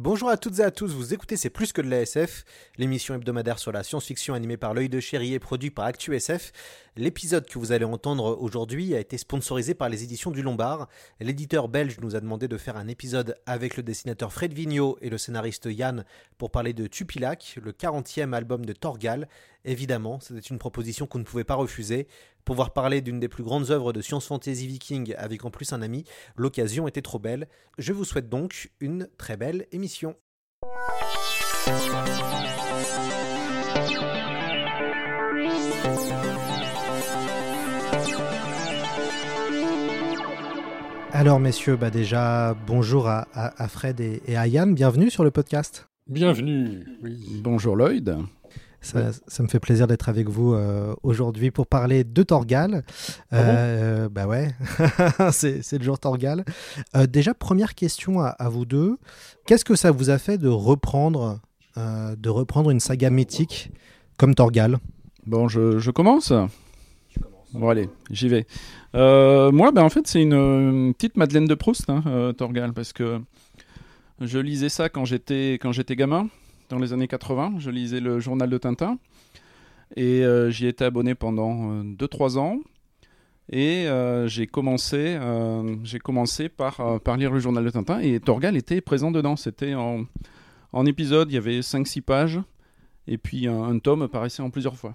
Bonjour à toutes et à tous, vous écoutez C'est plus que de l'ASF, l'émission hebdomadaire sur la science-fiction animée par l'œil de chéri et produit par ActuSF. L'épisode que vous allez entendre aujourd'hui a été sponsorisé par les éditions du Lombard. L'éditeur belge nous a demandé de faire un épisode avec le dessinateur Fred Vigneault et le scénariste Yann pour parler de Tupilac, le 40e album de Torgal. Évidemment, c'était une proposition qu'on ne pouvait pas refuser. Pouvoir parler d'une des plus grandes œuvres de science fantasy viking avec en plus un ami, l'occasion était trop belle. Je vous souhaite donc une très belle émission. Alors messieurs, bah déjà bonjour à, à- à Fred et, et à Yann, bienvenue sur le podcast. Bienvenue. Bonjour Lloyd. Ça, ça me fait plaisir d'être avec vous euh, aujourd'hui pour parler de Torgal. Ah bon Euh, bah ouais, c'est le jour Torgal. Euh, déjà, première question à, à vous deux. Qu'est-ce que ça vous a fait de reprendre, euh, de reprendre une saga mythique comme Torgal? Bon, je, je commence? Bon, allez, j'y vais. Euh, moi, ben, en fait, c'est une, une petite Madeleine de Proust, hein, euh, Torgal, parce que je lisais ça quand j'étais quand j'étais gamin, dans les années 80. Je lisais le journal de Tintin. Et euh, j'y étais abonné pendant 2-3 ans. Et euh, j'ai commencé, euh, commencé par, euh, par lire le journal de Tintin. Et Torgal était présent dedans. C'était en, en épisode, il y avait 5-6 pages. Et puis un, tome apparaissait en plusieurs fois.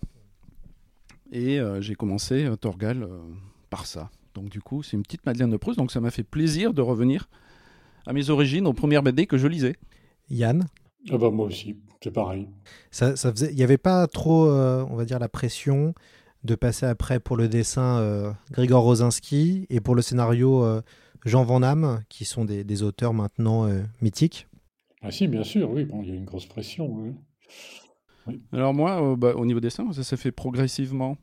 Et euh, j'ai commencé euh, Torgal euh, par ça. Donc du coup, c'est une petite Madeleine de Proust. Donc ça m'a fait plaisir de revenir à mes origines, aux premières BD que je lisais. Yann? Ah bah moi aussi, c'est pareil. ça, ça faisait, Il n'y avait pas trop, euh, on va dire, la pression de passer après pour le dessin euh, Grigor Rosinski et pour le scénario euh, Jean Van Damme, qui sont des, des auteurs maintenant euh, mythiques? Ah si, bien sûr, oui, bon, il y a une grosse pression. oui. Alors moi, euh, bah, au niveau dessin, ça s'est fait progressivement,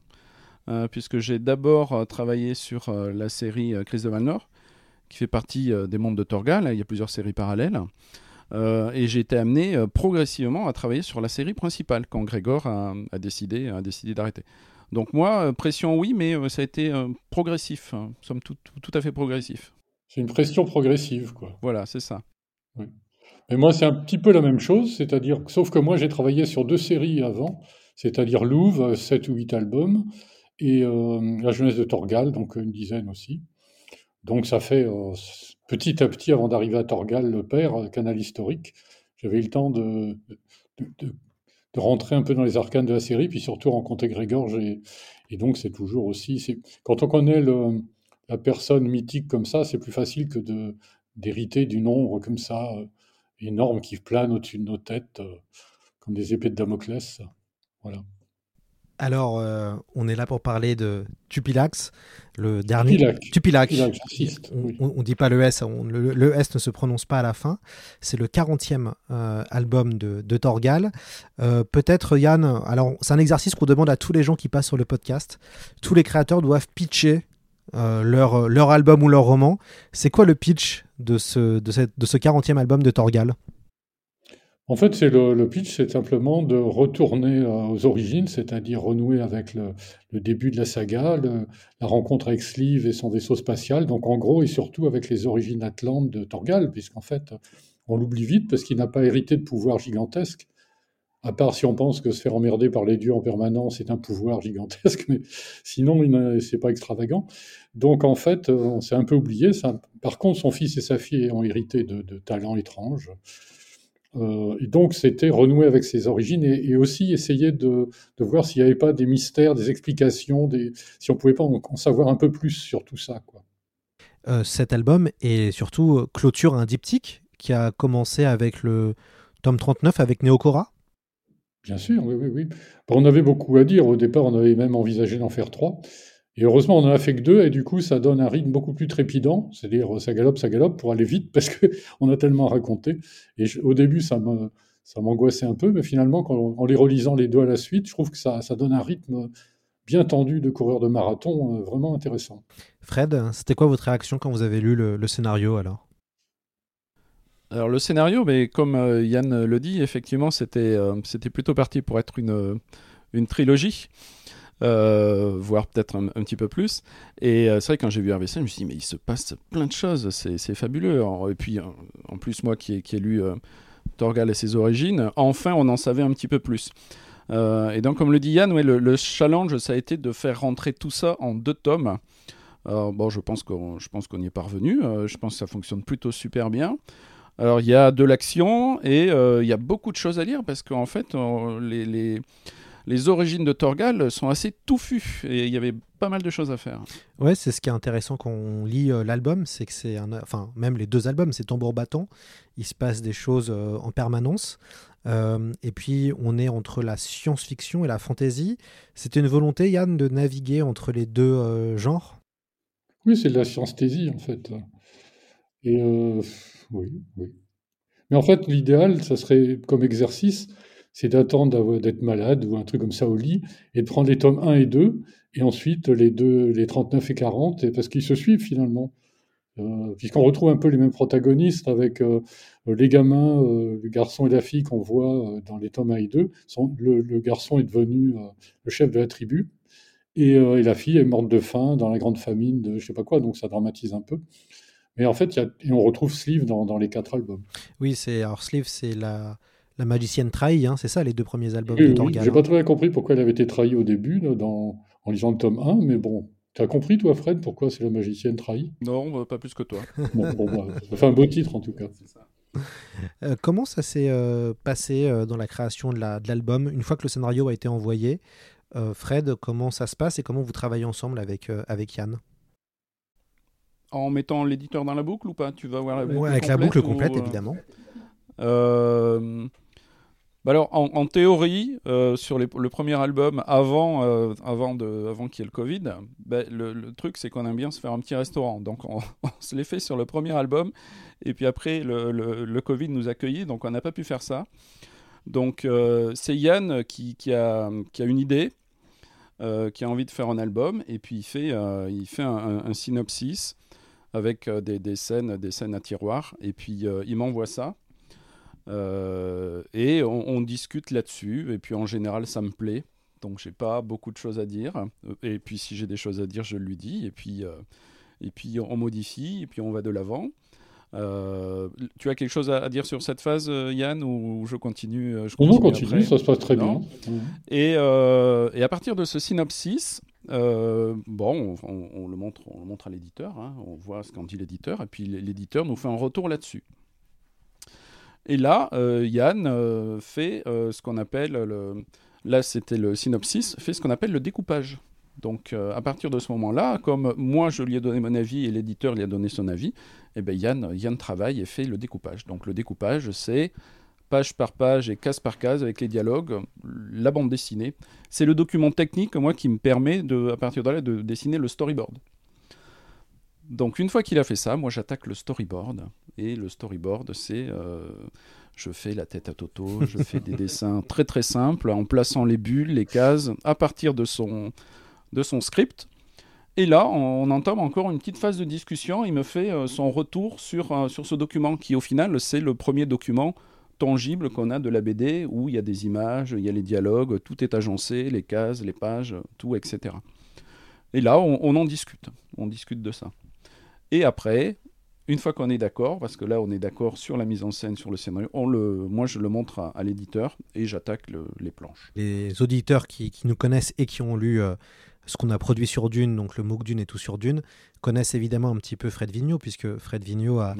euh, puisque j'ai d'abord euh, travaillé sur euh, la série euh, Chris de Valnor, qui fait partie euh, des membres de Torgal. Il y a plusieurs séries parallèles. Euh, et j'ai été amené euh, progressivement à travailler sur la série principale, quand Grégor a, a décidé, a décidé d'arrêter. Donc moi, euh, pression oui, mais ça a été progressif, hein, somme tout, tout à fait progressif. C'est une pression progressive, quoi. Voilà, c'est ça. Mais moi, c'est un petit peu la même chose, c'est-à-dire, sauf que moi, j'ai travaillé sur deux séries avant, c'est-à-dire Louvre, 7 ou 8 albums, et euh, La jeunesse de Torgal, donc une dizaine aussi. Donc ça fait euh, petit à petit, avant d'arriver à Torgal, le père, euh, canal historique, j'avais eu le temps de, rentrer un peu dans les arcanes de la série, puis surtout rencontrer Grégor. j'ai- Et donc c'est toujours aussi... Quand on connaît la personne mythique comme ça, c'est plus facile que d'hériter d'une ombre comme ça, euh, énorme, qui plane au-dessus de nos têtes, comme des épées de Damoclès. Voilà. Alors, euh, on est là pour parler de Tupilax, le dernier. Tupilac. Tupilac. Tupilac, j'insiste, On, oui. on- on dit pas le S, on- le, le S ne se prononce pas à la fin. C'est le 40e euh, album de, de Torgal. Euh, Peut-être, Yann, alors c'est un exercice qu'on demande à tous les gens qui passent sur le podcast. Tous les créateurs doivent pitcher leur, leur album ou leur roman. C'est quoi le pitch de ce, de, cette, de ce 40e album de Torgal? En fait, c'est le, pitch, c'est simplement de retourner euh, aux origines, c'est-à-dire renouer avec le, début de la saga, la rencontre avec Sleeve et son vaisseau spatial. Donc, en gros, et surtout avec les origines atlantes de Torgal, puisqu'en fait, on l'oublie vite parce qu'il n'a pas hérité de pouvoirs gigantesques. À part si on pense que se faire emmerder par les dieux en permanence est un pouvoir gigantesque, mais sinon, c'est pas extravagant. Donc, en fait, on s'est un peu oublié. Ça. Par contre, son fils et sa fille ont hérité de talents étranges. Euh, et donc, c'était renouer avec ses origines et, et aussi essayer de, de voir s'il n'y avait pas des mystères, des explications, des, si on pouvait pas en, en savoir un peu plus sur tout ça. Quoi. Euh, cet album et surtout euh, clôture un diptyque qui a commencé avec le tome 39 avec Neokora. Bien sûr, oui, oui, oui. on avait beaucoup à dire. Au départ, on avait même envisagé d'en faire trois. Et heureusement, on n'en a fait que deux, et du coup, ça donne un rythme beaucoup plus trépidant. C'est-à-dire, ça galope, ça galope pour aller vite, parce qu'on a tellement à raconter. Et au début, ça m'angoissait un peu, mais finalement, en les relisant les deux à la suite, je trouve que ça, ça donne un rythme bien tendu de coureur de marathon, euh, vraiment intéressant. Fred, c'était quoi votre réaction quand vous avez lu le, scénario alors? Alors le scénario, mais comme euh, Yann le dit, effectivement, c'était euh, c'était plutôt parti pour être une, une trilogie. Voire peut-être un, petit peu plus. Et c'est vrai, quand j'ai vu RVC, je me suis dit, mais il se passe plein de choses, c'est fabuleux. et puis, en plus, moi qui qui ai lu Torgal et ses origines, enfin, on en savait un petit peu plus. Euh, et donc, comme le dit Yann, le, challenge, ça a été de faire rentrer tout ça en deux tomes. bon, je pense qu'on y est parvenu. Euh, je pense que ça fonctionne plutôt super bien. Alors, il y a de l'action et euh, il y a beaucoup de choses à lire parce qu'en fait, les, les, origines de Torgal sont assez touffues et il y avait pas mal de choses à faire. Ouais, c'est ce qui est intéressant quand on lit l'album, c'est que c'est un, enfin même les deux albums, c'est tambour battant. Il se passe des choses en permanence. Euh, et puis, on est entre la science-fiction et la fantasy. C'était une volonté, Yann, de naviguer entre les deux euh, genres? Oui, c'est de la science-thésie, en fait. Et euh, oui, oui. Mais en fait, l'idéal, ça serait comme exercice, c'est d'attendre d'être malade ou un truc comme ça au lit et de prendre les tomes 1 et 2 et ensuite les deux, les 39 et 40, parce qu'ils se suivent finalement. Euh, puisqu'on retrouve un peu les mêmes protagonistes avec euh, les gamins, euh, le garçon et la fille qu'on voit dans les tomes 1 et 2. le, garçon est devenu le chef de la tribu et, la fille est morte de faim dans la grande famine de je sais pas quoi, donc ça dramatise un peu. Mais en fait, et on retrouve Sleeve dans, les quatre albums. Oui, alors Sleeve, c'est la, la magicienne trahie, hein, c'est ça les deux premiers albums de Torgal. J'ai pas très bien compris pourquoi elle avait été trahie au début dans, en lisant le tome 1, mais bon, tu as compris, toi, Fred, pourquoi c'est la magicienne trahie? Non, bah, pas plus que toi. bon, bon bah, ça fait un beau titre, en tout cas. Euh, comment ça s'est euh, passé euh, dans la création de l'album? Une fois que le scénario a été envoyé, Fred, comment ça se passe et comment vous travaillez ensemble avec, avec Yann? En mettant l'éditeur dans la boucle ou pas? Tu vas voir la boucle Avec la boucle complète, évidemment. Bah alors, en, théorie, euh, sur le premier album, avant, euh, avant, avant qu'il y ait le Covid, bah, le, truc, c'est qu'on aime bien se faire un petit restaurant. Donc, on, se l'est fait sur le premier album. Et puis après, le, Covid nous a accueillis, donc on n'a pas pu faire ça. Donc, euh, c'est Yann qui, a, une idée, qui a envie de faire un album. Et puis, il fait, un synopsis avec des, des, scènes, des scènes à tiroir. Et puis, il m'envoie ça. Euh, et on, discute là-dessus. Et puis en général, ça me plaît. Donc j'ai pas beaucoup de choses à dire. Et puis si j'ai des choses à dire, je lui dis. Et puis, euh, et puis on modifie. Et puis on va de l'avant. Euh, tu as quelque chose à, dire sur cette phase, Yann, ou je continue, je continue On continue, ça se passe très bien. Et, et, à partir de ce synopsis, bon, on, le montre, on le montre à l'éditeur, hein. on voit ce qu'en dit l'éditeur, et puis l'éditeur nous fait un retour là-dessus. Et là, euh, Yann euh, fait euh, ce qu'on appelle, le... là c'était le synopsis, fait ce qu'on appelle le découpage. Donc à partir de ce moment-là, comme moi je lui ai donné mon avis et l'éditeur lui a donné son avis, eh ben Yann, Yann travaille et fait le découpage. Donc le découpage, c'est page par page et case par case avec les dialogues, la bande dessinée. C'est le document technique, moi, qui me permet, à partir de là, de dessiner le storyboard. Donc une fois qu'il a fait ça, moi j'attaque le storyboard. Et le storyboard, c'est euh, je fais la tête à Toto, je fais des dessins très très simples en plaçant les bulles, les cases à partir de son, de son script. Et là, on, entame encore une petite phase de discussion. Il me fait euh, son retour sur, euh, sur ce document qui, au final, c'est le premier document tangible qu'on a de la BD où il y a des images, il y a les dialogues, tout est agencé, les cases, les pages, tout, etc. Et là, on en discute. On discute de ça. Et après, une fois qu'on est d'accord, parce que là on est d'accord sur la mise en scène, sur le scénario, on le, moi je le montre à, l'éditeur et j'attaque les planches. Les auditeurs qui, nous connaissent et qui ont lu euh, ce qu'on a produit sur Dune, donc le MOOC Dune et tout sur Dune, connaissent évidemment un petit peu Fred Vigneault, puisque Fred Vigneault a,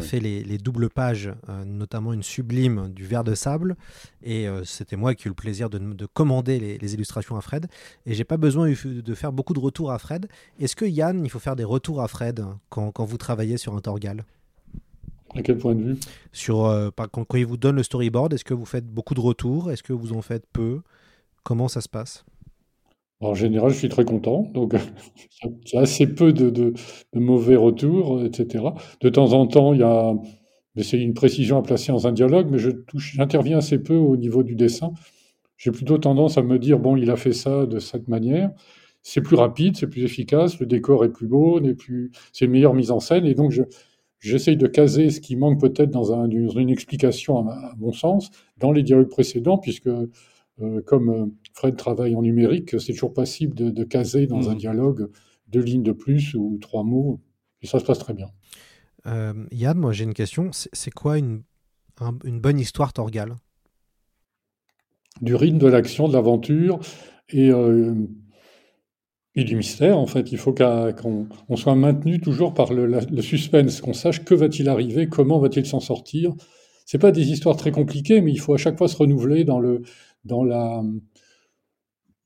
fait, les, doubles pages, euh, notamment une sublime du verre de sable. Et euh, c'était moi qui ai eu le plaisir de, commander les, illustrations à Fred. Et j'ai pas besoin de faire beaucoup de retours à Fred. Est-ce que Yann, il faut faire des retours à Fred quand, vous travaillez sur un Torgal? À quel point de vue? Sur, euh, par- quand, quand il vous donne le storyboard, est-ce que vous faites beaucoup de retours? Est-ce que vous en faites peu? Comment ça se passe? En général, je suis très content. Donc, j'ai assez peu de, mauvais retours, etc. De temps en temps, il y a. C'est une précision à placer dans un dialogue, mais j'interviens assez peu au niveau du dessin. J'ai plutôt tendance à me dire bon, il a fait ça de cette manière. C'est plus rapide, c'est plus efficace, le décor est plus beau, c'est une meilleure mise en scène, et donc je, j'essaye de caser ce qui manque peut-être dans, un, dans une explication, à, ma- à mon sens, dans les dialogues précédents, puisque euh, comme euh, Fred travaille en numérique, c'est toujours possible de, de caser dans Mhm. un dialogue deux lignes de plus ou trois mots, et ça se passe très bien. Euh, Yann, moi j'ai une question. C'est quoi une, un- une bonne histoire Torgal Du rythme, de l'action, de l'aventure et, euh, et du mystère, en fait. Il faut qu'on on soit maintenu toujours par le, la- le suspense, qu'on sache que va-t-il arriver, comment va-t-il s'en sortir. C'est pas des histoires très compliquées, mais il faut à chaque fois se renouveler dans, le, dans, la,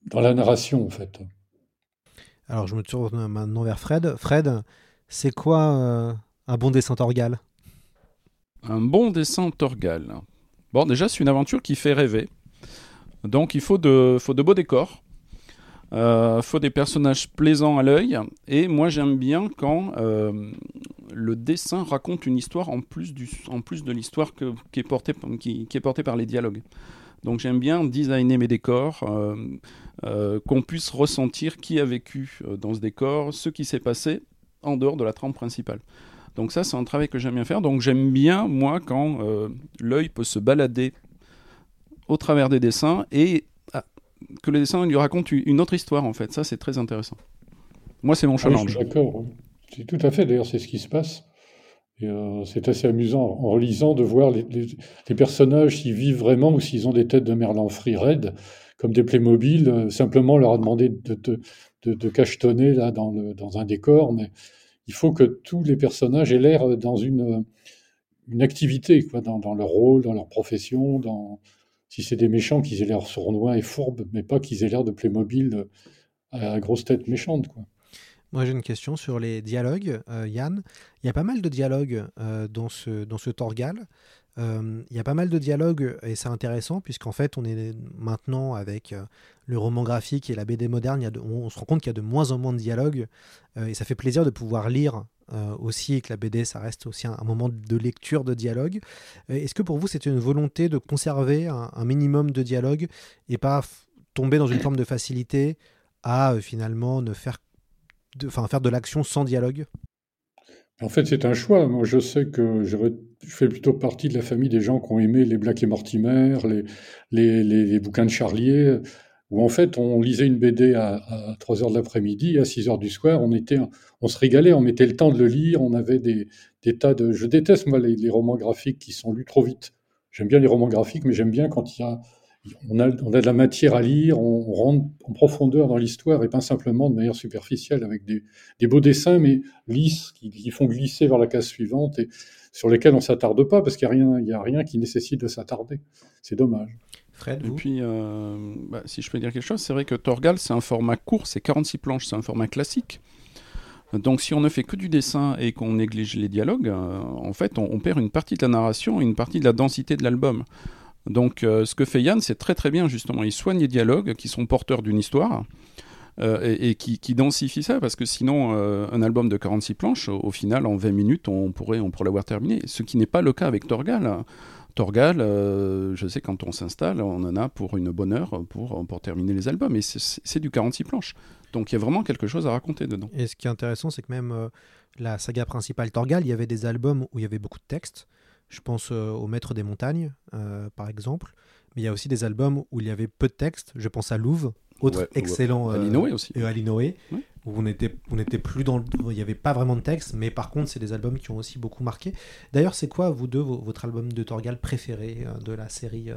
dans la narration, en fait. Alors je me tourne maintenant vers Fred. Fred, c'est quoi euh, un bon dessin Torgal? Un bon dessin Torgal. Bon, déjà, c'est une aventure qui fait rêver. Donc, il faut de, faut de beaux décors. Euh, faut des personnages plaisants à l'œil. Et moi, j'aime bien quand euh, le dessin raconte une histoire en plus, du, en plus de l'histoire que- qui, est portée, qui, qui est portée par les dialogues. Donc, j'aime bien designer mes décors, euh, euh, qu'on puisse ressentir qui a vécu euh, dans ce décor, ce qui s'est passé en dehors de la trame principale. Donc ça, c'est un travail que j'aime bien faire. Donc j'aime bien, moi, quand euh, l'œil peut se balader au travers des dessins et ah, que le dessin lui raconte u- une autre histoire, en fait. Ça, c'est très intéressant. Moi, c'est mon Ah oui, challenge. je suis d'accord. C'est tout à fait, d'ailleurs, c'est ce qui se passe. Euh, c'est assez amusant en relisant de voir les, personnages s'ils vivent vraiment ou s'ils ont des têtes de merlan-free raides, comme des Playmobil. euh, simplement, on leur a demandé de, cachetonner là, dans, dans un décor, mais il faut que tous les personnages aient l'air dans une, euh, une activité, quoi, dans, dans leur rôle, dans leur profession. Dans... Si c'est des méchants, qu'ils aient l'air sournois et fourbes, mais pas qu'ils aient l'air de Playmobil euh, à grosse tête méchante. Quoi. Moi j'ai une question sur les dialogues. Euh, Yann, il y a pas mal de dialogues euh, dans, ce, dans ce Torgal. Euh, Il y a pas mal de dialogues et c'est intéressant puisqu'en fait on est maintenant avec le roman graphique et la BD moderne, on, se rend compte qu'il y a de moins en moins de dialogues et ça fait plaisir de pouvoir lire aussi et que la BD ça reste aussi un, moment de lecture de dialogue. Est-ce que pour vous c'est une volonté de conserver un, minimum de dialogue et pas tomber dans une forme de facilité à finalement ne faire de, faire de l'action sans dialogue? En fait, c'est un choix. Moi, je sais que je fais plutôt partie de la famille des gens qui ont aimé les Black et Mortimer, les, les, bouquins de Charlier, où en fait, on lisait une BD à, à 3 heures de l'après-midi, à 6 heures du soir, on, était, on se régalait, on mettait le temps de le lire, on avait des, tas de... Je déteste, moi, les romans graphiques qui sont lus trop vite. J'aime bien les romans graphiques, mais j'aime bien quand il y a, on, a, on a de la matière à lire, on, on rentre en profondeur dans l'histoire et pas simplement de manière superficielle avec des, des beaux dessins, mais lisses, qui, qui font glisser vers la case suivante et sur lesquels on s'attarde pas parce qu'il n'y a, rien- il y a rien qui nécessite de s'attarder. C'est dommage. Fred, Et vous? puis, euh, bah, si je peux dire quelque chose, c'est vrai que Torgal, c'est un format court, c'est 46 planches, c'est un format classique. Donc, si on ne fait que du dessin et qu'on néglige les dialogues, euh, en fait, on, on perd une partie de la narration et une partie de la densité de l'album. Donc, euh, ce que fait Yann, c'est très très bien, justement. Il soigne les dialogues qui sont porteurs d'une histoire euh, et, qui, qui densifie ça, parce que sinon, euh, un album de 46 planches, au, final, en 20 minutes, on pourrait, on pourrait l'avoir terminé. Ce qui n'est pas le cas avec Torgal. Torgal, je sais quand on s'installe, on en a pour une bonne heure pour, pour terminer les albums. Et c'est- du 46 planches. Donc il y a vraiment quelque chose à raconter dedans. Et ce qui est intéressant, c'est que même la saga principale Torgal, il y avait des albums où il y avait beaucoup de textes. Je pense euh, au Maître des Montagnes, euh, par exemple. Mais il y a aussi des albums où il y avait peu de textes. Je pense à Louvre, autre Ouais, excellent. À euh, aussi. Et à Linoé, Ouais. où on était, on était plus dans. le- Il n'y avait pas vraiment de texte, mais par contre, c'est des albums qui ont aussi beaucoup marqué. D'ailleurs, c'est quoi, vous deux, vo- votre album de Torgal préféré de la série,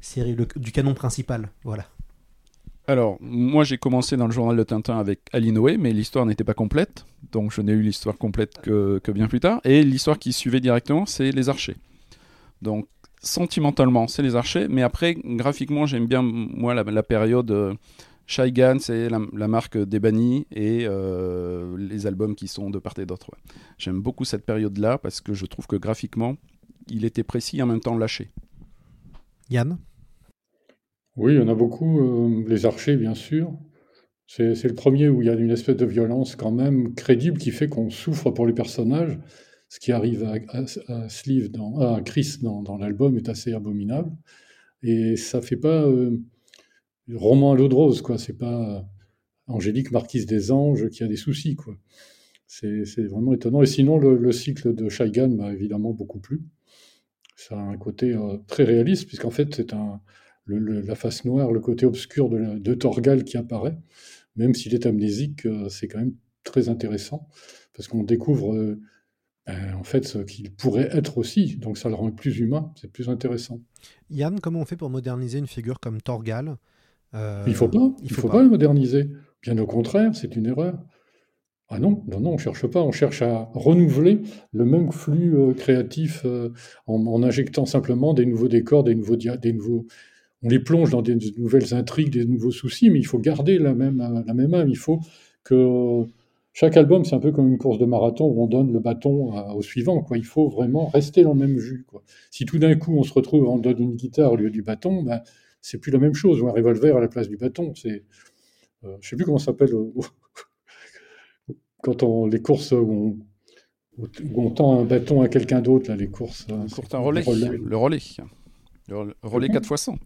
série le- du canon principal? Voilà. Alors, moi j'ai commencé dans le journal de Tintin avec Alinoé, mais l'histoire n'était pas complète. Donc je n'ai eu l'histoire complète que, bien plus tard. Et l'histoire qui suivait directement, c'est Les Archers. Donc sentimentalement, c'est Les Archers. Mais après, graphiquement, j'aime bien, moi, la, période euh, Shy Gun, c'est la, marque des et euh, les albums qui sont de part et d'autre. J'aime beaucoup cette période-là parce que je trouve que graphiquement, il était précis et en même temps lâché. Yann? Oui, il y en a beaucoup. euh, les archers, bien sûr. C'est le premier où il y a une espèce de violence quand même crédible qui fait qu'on souffre pour les personnages. Ce qui arrive à, à- Chris dans, l'album est assez abominable. Et ça fait pas euh, roman à l'eau de rose, quoi. C'est pas euh, Angélique Marquise des Anges qui a des soucis, quoi. C'est vraiment étonnant. Et sinon, le, le cycle de Shaigan m'a évidemment beaucoup plu. Ça a un côté très réaliste, puisqu'en fait, c'est un, le- le- la face noire, le côté obscur de, la- de Torgal qui apparaît. Même s'il est amnésique, euh, c'est quand même très intéressant, parce qu'on découvre euh, ben, en fait ce qu'il pourrait être aussi. Donc ça le rend plus humain, c'est plus intéressant. Yann, comment on fait pour moderniser une figure comme Torgal Euh, Il faut pas, il faut, pas. le moderniser. Bien au contraire, c'est une erreur. Ah non, non, non, on cherche pas, on cherche à renouveler le même flux euh, créatif euh, en, en injectant simplement des nouveaux décors, des nouveaux, dia- des nouveaux. On les plonge dans des nouvelles intrigues, des nouveaux soucis, mais il faut garder la même, la même âme. Il faut que chaque album, c'est un peu comme une course de marathon où on donne le bâton à- au suivant. Quoi. Il faut vraiment rester dans le même jus. Quoi. Si tout d'un coup on se retrouve, on donne une guitare au lieu du bâton, ben, c'est plus la même chose. Ou un revolver à la place du bâton. C'est, euh, je sais plus comment ça s'appelle. euh, quand on les courses où on, où on tend un bâton à quelqu'un d'autre, là, les courses. un relais, les le relais. Le rel- relais 4 x 100.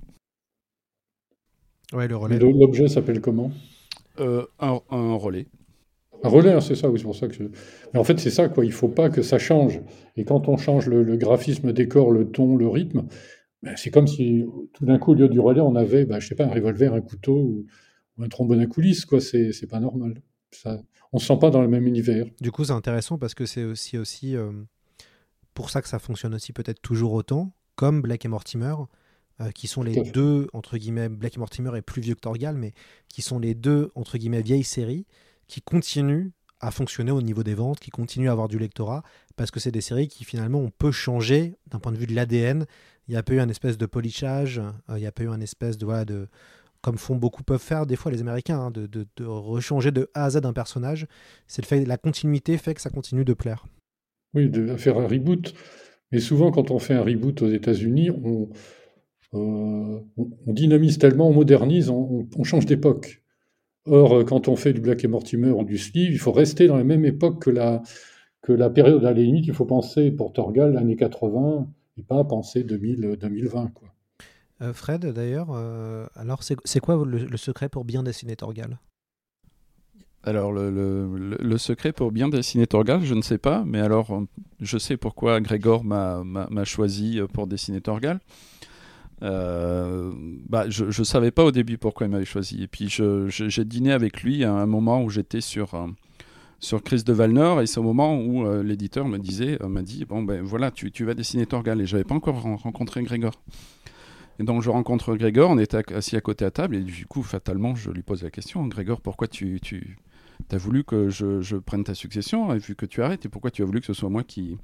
Ouais, le relais. L'objet s'appelle comment? Euh, un, un relais. Un relais, hein, c'est ça, oui, c'est pour ça que je... Mais en fait, c'est ça, quoi. Il faut pas que ça change. Et quand on change le, le graphisme, le décor, le ton, le rythme, ben, c'est comme si tout d'un coup, au lieu du relais, on avait, ben, je sais pas, un revolver, un couteau ou, ou un trombone à coulisses, quoi. C'est c'est pas normal. Ça, on se sent pas dans le même univers. Du coup, c'est intéressant parce que c'est aussi, aussi euh, pour ça que ça fonctionne aussi peut-être toujours autant, comme Black et Mortimer, euh, qui sont les deux, entre guillemets, Black et Mortimer est plus vieux que Torgal, mais qui sont les deux, entre guillemets, vieilles séries qui continuent à fonctionner au niveau des ventes, qui continuent à avoir du lectorat, parce que c'est des séries qui finalement on peut changer d'un point de vue de l'ADN. Il n'y a pas eu un espèce de polichage, euh, il n'y a pas eu un espèce de, voilà, de comme font beaucoup peuvent faire des fois les Américains, hein, de, de, de rechanger de A à Z un personnage. C'est le fait, la continuité fait que ça continue de plaire. Oui, de faire un reboot. Mais souvent, quand on fait un reboot aux États-Unis, on, on, on dynamise tellement, on modernise, on, on- on change d'époque. Or, euh, quand on fait du Black et Mortimer ou du Sleeve, il faut rester dans la même époque que la, que la période. À la limite, il faut penser pour Torgal, années 80, et pas penser 2000, 2020. Quoi. Euh, Fred, d'ailleurs, euh, alors c'est quoi le, le secret pour bien dessiner Torgal? Alors, le, le- le- secret pour bien dessiner Torgal, je ne sais pas, mais alors, euh, je sais pourquoi Grégor m'a choisi euh, pour dessiner Torgal. Euh, bah, je ne savais pas au début pourquoi il m'avait choisi. Et puis, j'ai dîné avec lui à un moment où j'étais sur, euh, sur Chris de Valnor, et c'est au moment où euh, l'éditeur me disait, m'a dit, bon, ben voilà, tu, tu vas dessiner Torgal. Et j'avais pas encore ren- rencontré Grégor. Et donc, je rencontre Grégor, on était assis à côté à table, et du coup, fatalement, je lui pose la question, Grégor, pourquoi tu, tu, T'as voulu que je, je prenne ta succession? Vu que tu arrêtes et pourquoi tu as voulu que ce soit moi qui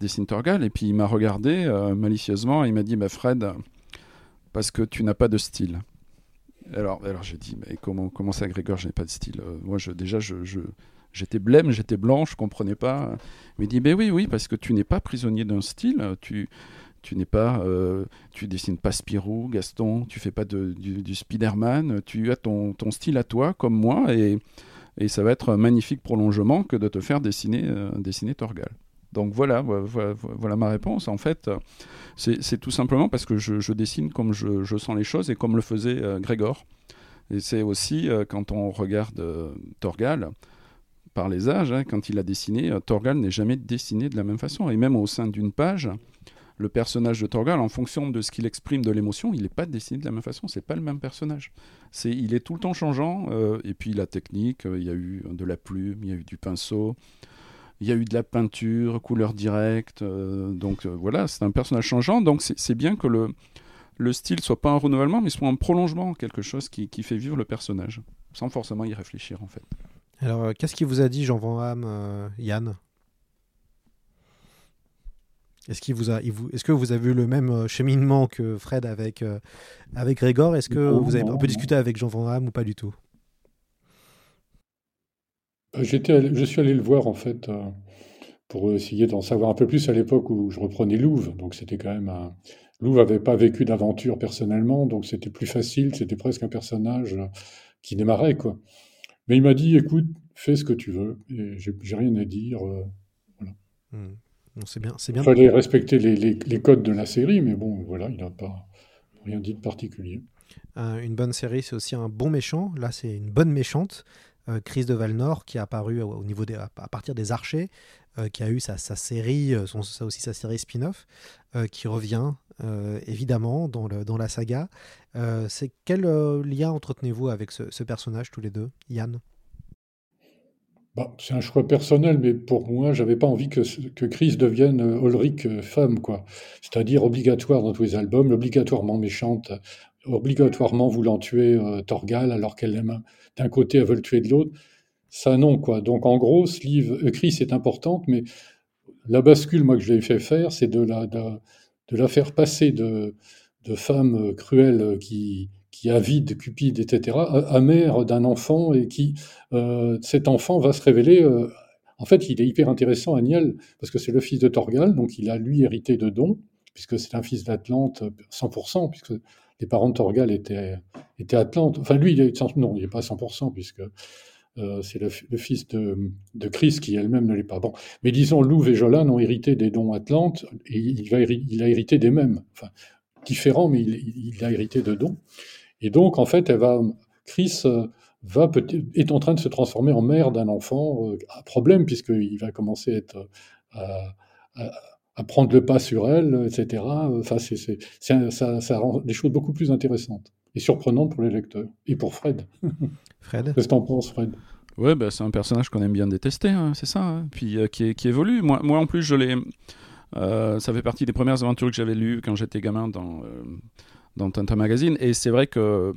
dessine Torgal et puis il m'a regardé euh, malicieusement. Et il m'a dit bah Fred parce que tu n'as pas de style. Alors alors j'ai dit mais comment comment ça Grégor je n'ai pas de style? Euh, moi je déjà je, je- j'étais blême j'étais blanc je comprenais pas. Il m'a dit ben oui oui parce que tu n'es pas prisonnier d'un style. Tu tu n'es pas, euh, tu dessines pas Spirou, Gaston, tu fais pas du, Spider-Man, tu as ton, ton style à toi, comme moi, et, et ça va être un magnifique prolongement que de te faire dessiner, dessiner Torgal. Donc voilà, vo- vo- vo- voilà, ma réponse. En fait, c'est tout simplement parce que je, dessine comme je, sens les choses et comme le faisait euh, Grégor. Et c'est aussi euh, quand on regarde euh, Torgal, par les âges, hein, quand il a dessiné, euh, Torgal n'est jamais dessiné de la même façon. Et même au sein d'une page, le personnage de Torgal, en fonction de ce qu'il exprime de l'émotion, il n'est pas dessiné de la même façon. C'est pas le même personnage. C'est, il est tout le temps changeant. et puis la technique, il y a eu de la plume, il y a eu du pinceau, il y a eu de la peinture, couleur directe. euh, donc euh, voilà, c'est un personnage changeant. Donc c'est, bien que le le style soit pas un renouvellement, mais soit un prolongement, quelque chose qui, qui fait vivre le personnage, sans forcément y réfléchir en fait. Alors, euh, qu'est-ce qu'il vous a dit, Jean Van Ham, Yann? Est-ce qu'il vous a, vous, est-ce que vous avez eu le même cheminement que Fred avec avec Grégor Est-ce que vous avez un peu discuté avec Jean Van Damme ou pas du tout? J'étais, je suis allé le voir en fait pour essayer d'en savoir un peu plus à l'époque où je reprenais Louvre. Donc c'était quand même un... Louvre n'avait pas vécu d'aventure personnellement, donc c'était plus facile, c'était presque un personnage qui démarrait, quoi. Mais il m'a dit, écoute, fais ce que tu veux, et j'ai rien à dire. Euh, voilà. Hmm. c'est bien, c'est bien. Il fallait respecter les, les, codes de la série, mais bon, voilà, il n'a pas rien dit de particulier. une bonne série, c'est aussi un bon méchant. Là, c'est une bonne méchante. Euh, Chris de Valnor qui est apparu au niveau à partir des archers, euh, qui a eu sa, série, euh, son, ça aussi sa série spin-off, qui revient évidemment dans, le, dans la saga. c'est quel lien entretenez-vous avec ce, personnage tous les deux, Yann bah, c'est un choix personnel, mais pour moi, j'avais pas envie que, que Chris devienne Ulrich femme, quoi. C'est-à-dire obligatoire dans tous les albums, obligatoirement méchante, obligatoirement voulant tuer Torgal alors qu'elle aime d'un côté, elles veulent tuer de l'autre. Ça, non, quoi. Donc, en gros, Sleeve, euh, Chris est importante, mais la bascule, moi, que je l'ai fait faire, c'est de la, de, la faire passer de, de femme euh, cruelle euh, qui, qui avide, cupide, etc., à, mère d'un enfant et qui, cet enfant va se révéler. en fait, il est hyper intéressant, Agnel, parce que c'est le fils de Torgal, donc il a lui hérité de dons, puisque c'est un fils d'Atlante 100%, puisque les parents de Torgal étaient, étaient Atlantes. Enfin, lui, il est, non, il n'est pas à 100%, puisque euh, c'est le, fils de, Chris qui elle-même ne l'est pas. Bon. Mais disons, Louve et Jolan ont hérité des dons Atlantes, et il, va, il a hérité des mêmes. Enfin, différents, mais il, a hérité de dons. Et donc, en fait, elle va, Chris euh, va est en train de se transformer en mère d'un enfant, euh, un problème, puisqu'il va commencer à être. à, à prendre le pas sur elle, etc. Enfin, c'est, ça, ça, rend les choses beaucoup plus intéressantes et surprenantes pour les lecteurs et pour Fred. Fred Qu'est-ce que t'en penses, Fred? Ouais, bah, c'est un personnage qu'on aime bien détester, hein, c'est ça. Hein. Puis euh, qui, qui, évolue. Moi, moi, en plus, je l'ai. Euh, ça fait partie des premières aventures que j'avais lues quand j'étais gamin dans, euh, dans Tintin Magazine. Et c'est vrai que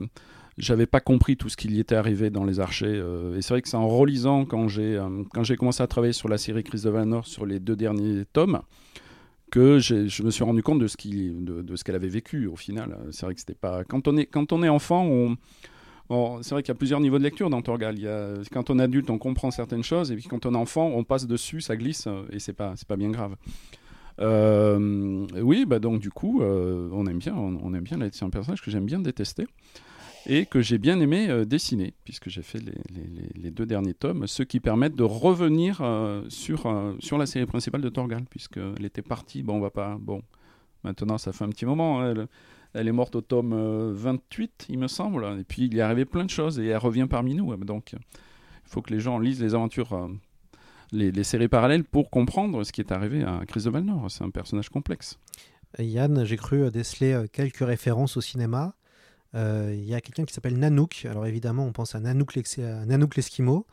j'avais pas compris tout ce qui y était arrivé dans les archers. et c'est vrai que c'est en relisant quand j'ai quand j'ai commencé à travailler sur la série Chris de Valnor sur les deux derniers tomes que je me suis rendu compte de ce qu'elle de, de ce avait vécu au final. C'est vrai que c'était pas. Quand on est, quand on est enfant, on. c'est vrai qu'il y a plusieurs niveaux de lecture dans Torgal. Il y a, quand on est adulte, on comprend certaines choses, et puis quand on est enfant, on passe dessus, ça glisse, et c'est pas, pas bien grave. Euh, oui, bah donc du coup, euh, on aime bien, on, aime bien. C'est un personnage que j'aime bien détester et que j'ai bien aimé euh, dessiner, puisque j'ai fait les, deux derniers tomes, ceux qui permettent de revenir euh, sur, euh, sur la série principale de Torgal, puisqu'elle était partie, bon, on va pas, bon, maintenant ça fait un petit moment, hein, elle, est morte au tome 28, il me semble, et puis il y est arrivé plein de choses, et elle revient parmi nous, donc il faut que les gens lisent les aventures, les, séries parallèles pour comprendre ce qui est arrivé à Chris de Valnor, c'est un personnage complexe. Yann, j'ai cru déceler quelques références au cinéma. Euh, il y a quelqu'un qui s'appelle Nanook. Alors évidemment, on pense à Nanook l'Eskimo,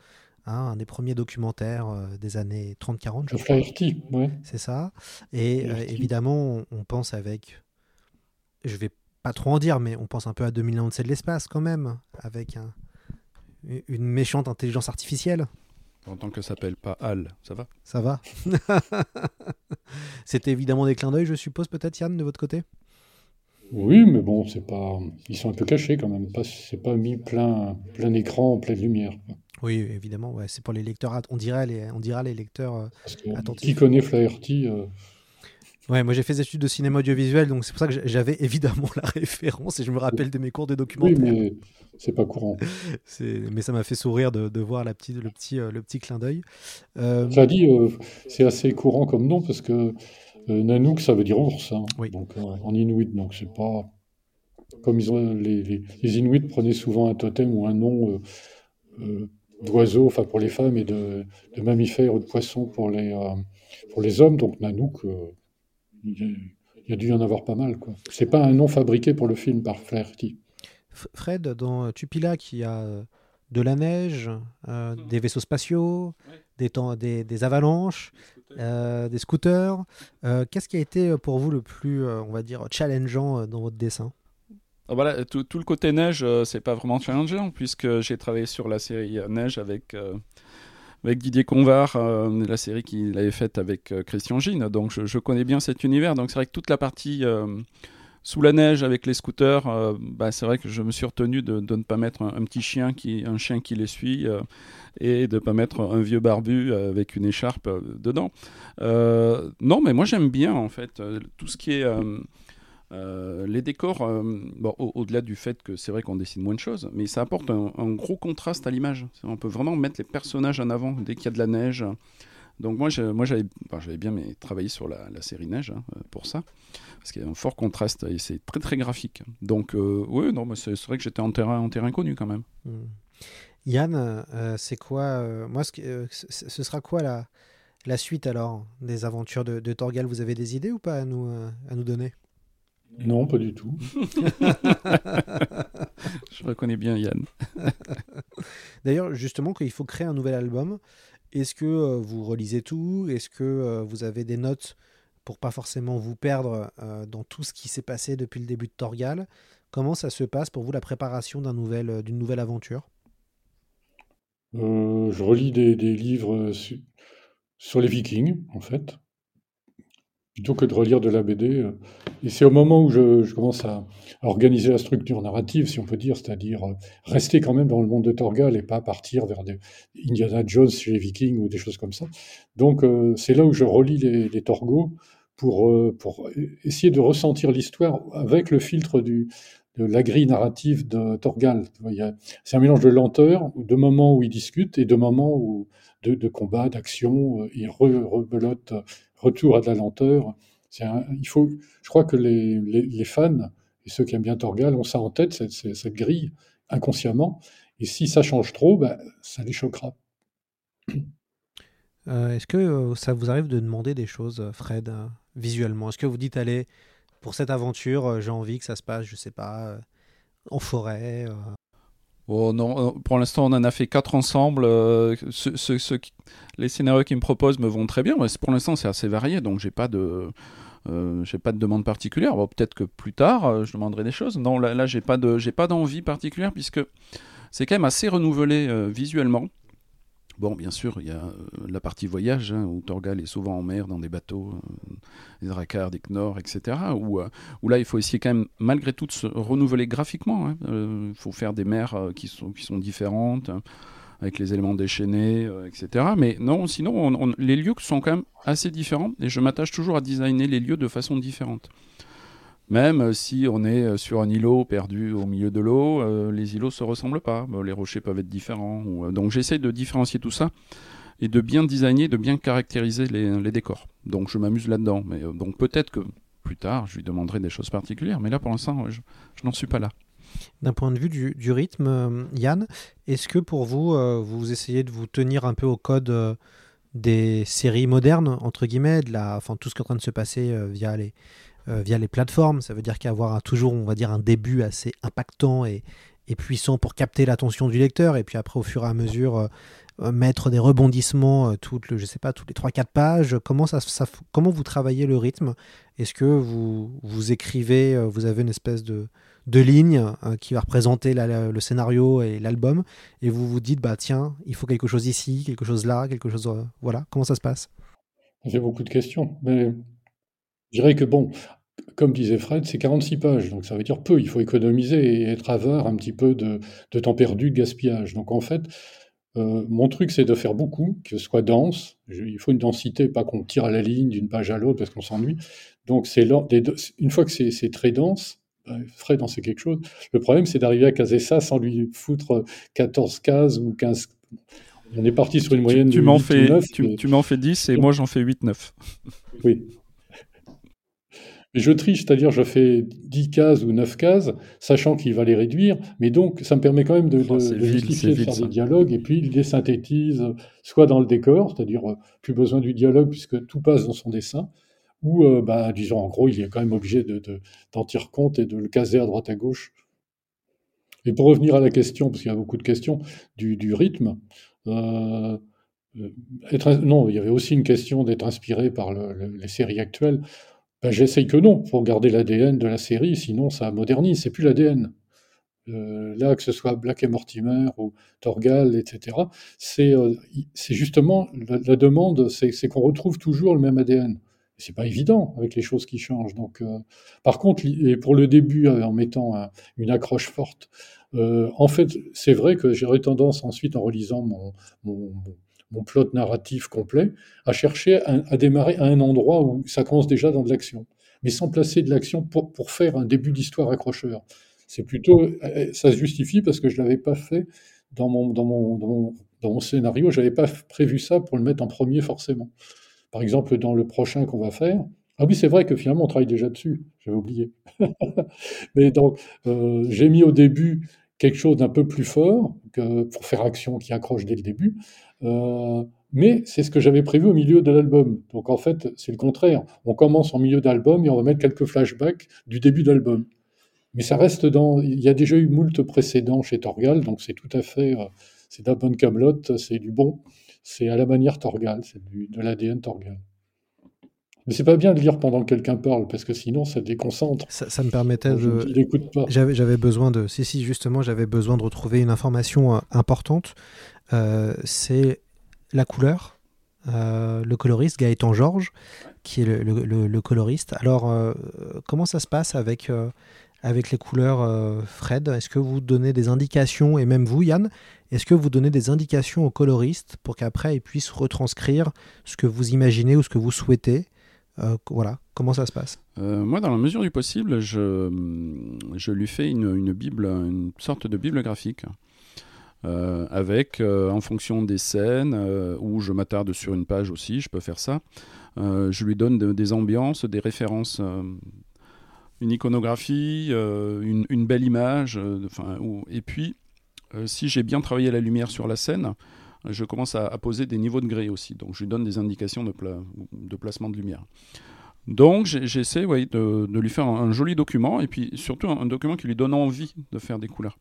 hein, un des premiers documentaires euh, des années 30-40. Je crois. C'est ça. Et euh, évidemment, on, pense avec. Je vais pas trop en dire, mais on pense un peu à 2001 de l'espace quand même, avec une méchante intelligence artificielle. En tant que ça s'appelle pas Al, ça va? Ça va. C'était évidemment des clins d'œil, je suppose, peut-être Yann, de votre côté? Oui, mais bon, c'est pas. Ils sont un peu cachés quand même. C'est pas mis plein, plein écran, en pleine lumière. Oui, évidemment. Ouais, c'est pour les lecteurs. On dirait les, on dira les lecteurs euh, Qui connaît Flaherty euh, Ouais, moi j'ai fait des études de cinéma audiovisuel, donc c'est pour ça que j'avais évidemment la référence et je me rappelle de mes cours de documentaire. Oui, mais c'est pas courant. mais ça m'a fait sourire de, de, voir la petite, le, petit, euh, le petit clin d'œil. Euh... dit, c'est assez courant comme nom parce que euh, Nanook, ça veut dire ours, hein. donc, euh, en inuit. Donc c'est pas comme ils ont les, les, Inuits prenaient souvent un totem ou un nom euh, d'oiseau, enfin pour les femmes et de, de, mammifères ou de poissons pour les pour les hommes. Donc Nanook, il y, a dû y en avoir pas mal. Quoi. C'est pas un nom fabriqué pour le film par Flaherty. Fred, dans Tupila, qui a de la neige, des vaisseaux spatiaux, des, temps, des, des avalanches, euh, des scooters. Euh, qu'est-ce qui a été euh, pour vous le plus, on va dire, challengeant dans votre dessin? Ah, voilà, tout, le côté neige, c'est pas vraiment challengeant puisque j'ai travaillé sur la série Neige avec avec Didier Convar, euh, la série qu'il avait faite avec euh, Christian Gine. Donc je, je, connais bien cet univers. Donc c'est vrai que toute la partie sous la neige avec les scooters, euh, bah, c'est vrai que je me suis retenu de, ne pas mettre un, petit chien qui, un chien qui les suit euh, et de ne pas mettre un vieux barbu avec une écharpe euh, dedans. non, mais moi j'aime bien en fait tout ce qui est les décors. au-delà du fait que c'est vrai qu'on dessine moins de choses, mais ça apporte un gros contraste à l'image. On peut vraiment mettre les personnages en avant dès qu'il y a de la neige. Donc moi, moi j'avais, j'avais bien mais, travaillé sur la, la série Neige hein, pour ça, parce qu'il y a un fort contraste et c'est très très graphique. Donc euh, oui, non, mais c'est, vrai que j'étais en terrain, en terrain connu quand même. Mmh. Yann, euh, c'est quoi euh, Moi, ce, euh, ce, sera quoi la, la suite alors des aventures de, de Torgal Vous avez des idées ou pas à nous, à nous donner? Non, pas du tout. Je reconnais bien Yann. D'ailleurs, justement, qu'il faut créer un nouvel album, est-ce que euh, vous relisez tout? Est-ce que euh, vous avez des notes pour pas forcément vous perdre euh, dans tout ce qui s'est passé depuis le début de Torgal? Comment ça se passe pour vous la préparation d'une nouvelle, aventure? Je relis des, livres su sur les Vikings, en fait plutôt que de relire de la BD. Euh. Et c'est au moment où je, commence à, organiser la structure narrative, si on peut dire, c'est-à-dire euh, rester quand même dans le monde de Torgal et pas partir vers des Indiana Jones chez les Vikings ou des choses comme ça. Donc euh, c'est là où je relis les, les Torgos pour, pour essayer de ressentir l'histoire avec le filtre de la grille narrative de Torgal. C'est un mélange de lenteur, de moments où ils discutent et de moments où, de, de combat, d'action, ils rebelotent retour à de la lenteur. Un, il faut, je crois que les, les, fans et ceux qui aiment bien Torgal ont ça en tête, cette, cette grille, inconsciemment. Et si ça change trop, ben, ça les choquera. Euh, Est-ce que euh, ça vous arrive de demander des choses, euh, Fred, visuellement? Est-ce que vous dites, allez, pour cette aventure, j'ai envie que ça se passe, je sais pas, en forêt Oh non, pour l'instant on en a fait quatre ensemble. Euh, les scénarios qu'ils me proposent me vont très bien. Pour l'instant c'est assez varié, donc j'ai pas de, euh, pas de demande particulière. Peut-être que plus tard euh, je demanderai des choses. Non, là, là j'ai pas j'ai pas d'envie particulière puisque c'est quand même assez renouvelé euh, visuellement. Bon, bien sûr, il y a euh, la partie voyage, hein, où Torgal est souvent en mer, dans des bateaux, euh, des Drakkar, des Knorr, etc. Où, euh, où, là, il faut essayer quand même, malgré tout, de se renouveler graphiquement. Il hein. faut faire des mers qui, sont, qui sont différentes, hein, avec les éléments déchaînés, etc. Mais non, sinon, on, on, les lieux sont quand même assez différents, et je m'attache toujours à designer les lieux de façon différente. Même si on est sur un îlot perdu au milieu de l'eau, euh, les îlots se ressemblent pas. Les rochers peuvent être différents. Euh, donc j'essaie de différencier tout ça et de bien designer, de bien caractériser les, décors. Donc je m'amuse là-dedans. Mais euh, donc peut-être que plus tard, je lui demanderai des choses particulières. Mais là, pour l'instant, je, n'en suis pas là. D'un point de vue du, rythme, Yann, est-ce que pour vous, euh, vous essayez de vous tenir un peu au code euh, des séries modernes, entre guillemets, de la, enfin tout ce qui est en train de se passer euh, via les euh, via les plateformes. Ça veut dire qu'avoir toujours, on va dire, un début assez impactant et, puissant pour capter l'attention du lecteur, et puis après, au fur et à mesure, euh, mettre des rebondissements euh, toutes, je sais pas, toutes les 3-4 pages. Comment, ça, comment vous travaillez le rythme? Est-ce que vous, écrivez, euh, vous avez une espèce de, ligne euh, qui va représenter le scénario et l'album, et vous vous dites, bah tiens, il faut quelque chose ici, quelque chose là, quelque chose... Euh, voilà, comment ça se passe? J'ai beaucoup de questions, mais je dirais que bon, comme disait Fred, c'est 46 pages, donc ça veut dire peu. Il faut économiser et être avare un petit peu de, de temps perdu, de gaspillage. Donc en fait, euh, mon truc, c'est de faire beaucoup, que ce soit dense. Je, il faut une densité, pas qu'on tire à la ligne d'une page à l'autre parce qu'on s'ennuie. Donc c'est une fois que c'est très dense, ben, Fred en sait quelque chose. Le problème, c'est d'arriver à caser ça sans lui foutre 14 cases ou 15. On est parti sur une moyenne tu, tu de m'en fais, 9, tu, tu m'en fais 10 et moi j'en fais 8-9. Oui. Mais je triche, c'est-à-dire je fais 10 cases ou 9 cases, sachant qu'il va les réduire, mais donc ça me permet quand même de, Oh, de, c'est de vil, justifier, de vil faire ça. des dialogues, et puis il les synthétise soit dans le décor, c'est-à-dire euh, plus besoin du dialogue puisque tout passe dans son dessin, ou euh, bah, disons en gros il est quand même obligé de, de, d'en tirer compte et de le caser à droite à gauche. Et pour revenir à la question, parce qu'il y a beaucoup de questions, du, du rythme, euh, euh, être, non, il y avait aussi une question d'être inspiré par le, le, les séries actuelles. Ben, J'essaye que non, pour garder l'ADN de la série, sinon ça modernise, c'est plus l'ADN. euh, là, que ce soit Black et Mortimer ou Torgal, etc., c'est justement la, demande, c'est qu'on retrouve toujours le même ADN. C'est pas évident avec les choses qui changent. Donc, par contre, et pour le début, en mettant une accroche forte, en fait, c'est vrai que j'aurais tendance ensuite, en relisant mon, mon plot narratif complet, à chercher à, démarrer à un endroit où ça commence déjà dans de l'action, mais sans placer de l'action pour, faire un début d'histoire accrocheur. C'est plutôt, euh, ça se justifie parce que je l'avais pas fait dans mon, dans mon, dans mon, dans mon scénario, j'avais pas prévu ça pour le mettre en premier forcément. Par exemple, dans le prochain qu'on va faire, ah oui, c'est vrai que finalement, on travaille déjà dessus. J'avais oublié. Mais donc, euh, j'ai mis au début quelque chose d'un peu plus fort que pour faire action qui accroche dès le début. Euh, mais c'est ce que j'avais prévu au milieu de l'album. Donc en fait, c'est le contraire. On commence en milieu d'album et on va mettre quelques flashbacks du début d'album. Mais ça reste dans. Il y a déjà eu moult précédents chez Torgal, donc c'est tout à fait. Euh, c'est de la bonne camelote, c'est du bon. C'est à la manière Torgal, c'est de l'ADN Torgal. Mais c'est pas bien de lire pendant que quelqu'un parle, parce que sinon ça déconcentre. Ça, ça me permettait de. Il écoute pas. J'avais besoin de. Si, si, justement, j'avais besoin de retrouver une information euh, importante. Euh, c'est la couleur. Euh, le coloriste Gaëtan Georges, qui est le, coloriste. Alors, comment ça se passe avec, avec les couleurs, Fred? Est-ce que vous donnez des indications, et même vous, Yann, est-ce que vous donnez des indications au coloriste pour qu'après il puisse retranscrire ce que vous imaginez ou ce que vous souhaitez? Euh, voilà, comment ça se passe? Euh, Moi, dans la mesure du possible, je, je lui fais une, une bible, une sorte de bible graphique. Euh, avec, en fonction des scènes, où je m'attarde sur une page aussi, je peux faire ça. je lui donne des ambiances, des références, une iconographie, une, une, belle image. et puis, si j'ai bien travaillé la lumière sur la scène, je commence à, poser des niveaux de gré aussi. Donc je lui donne des indications de, de placement de lumière. Donc j'essaie de, de, lui faire un, joli document et puis surtout un, document qui lui donne envie de faire des couleurs.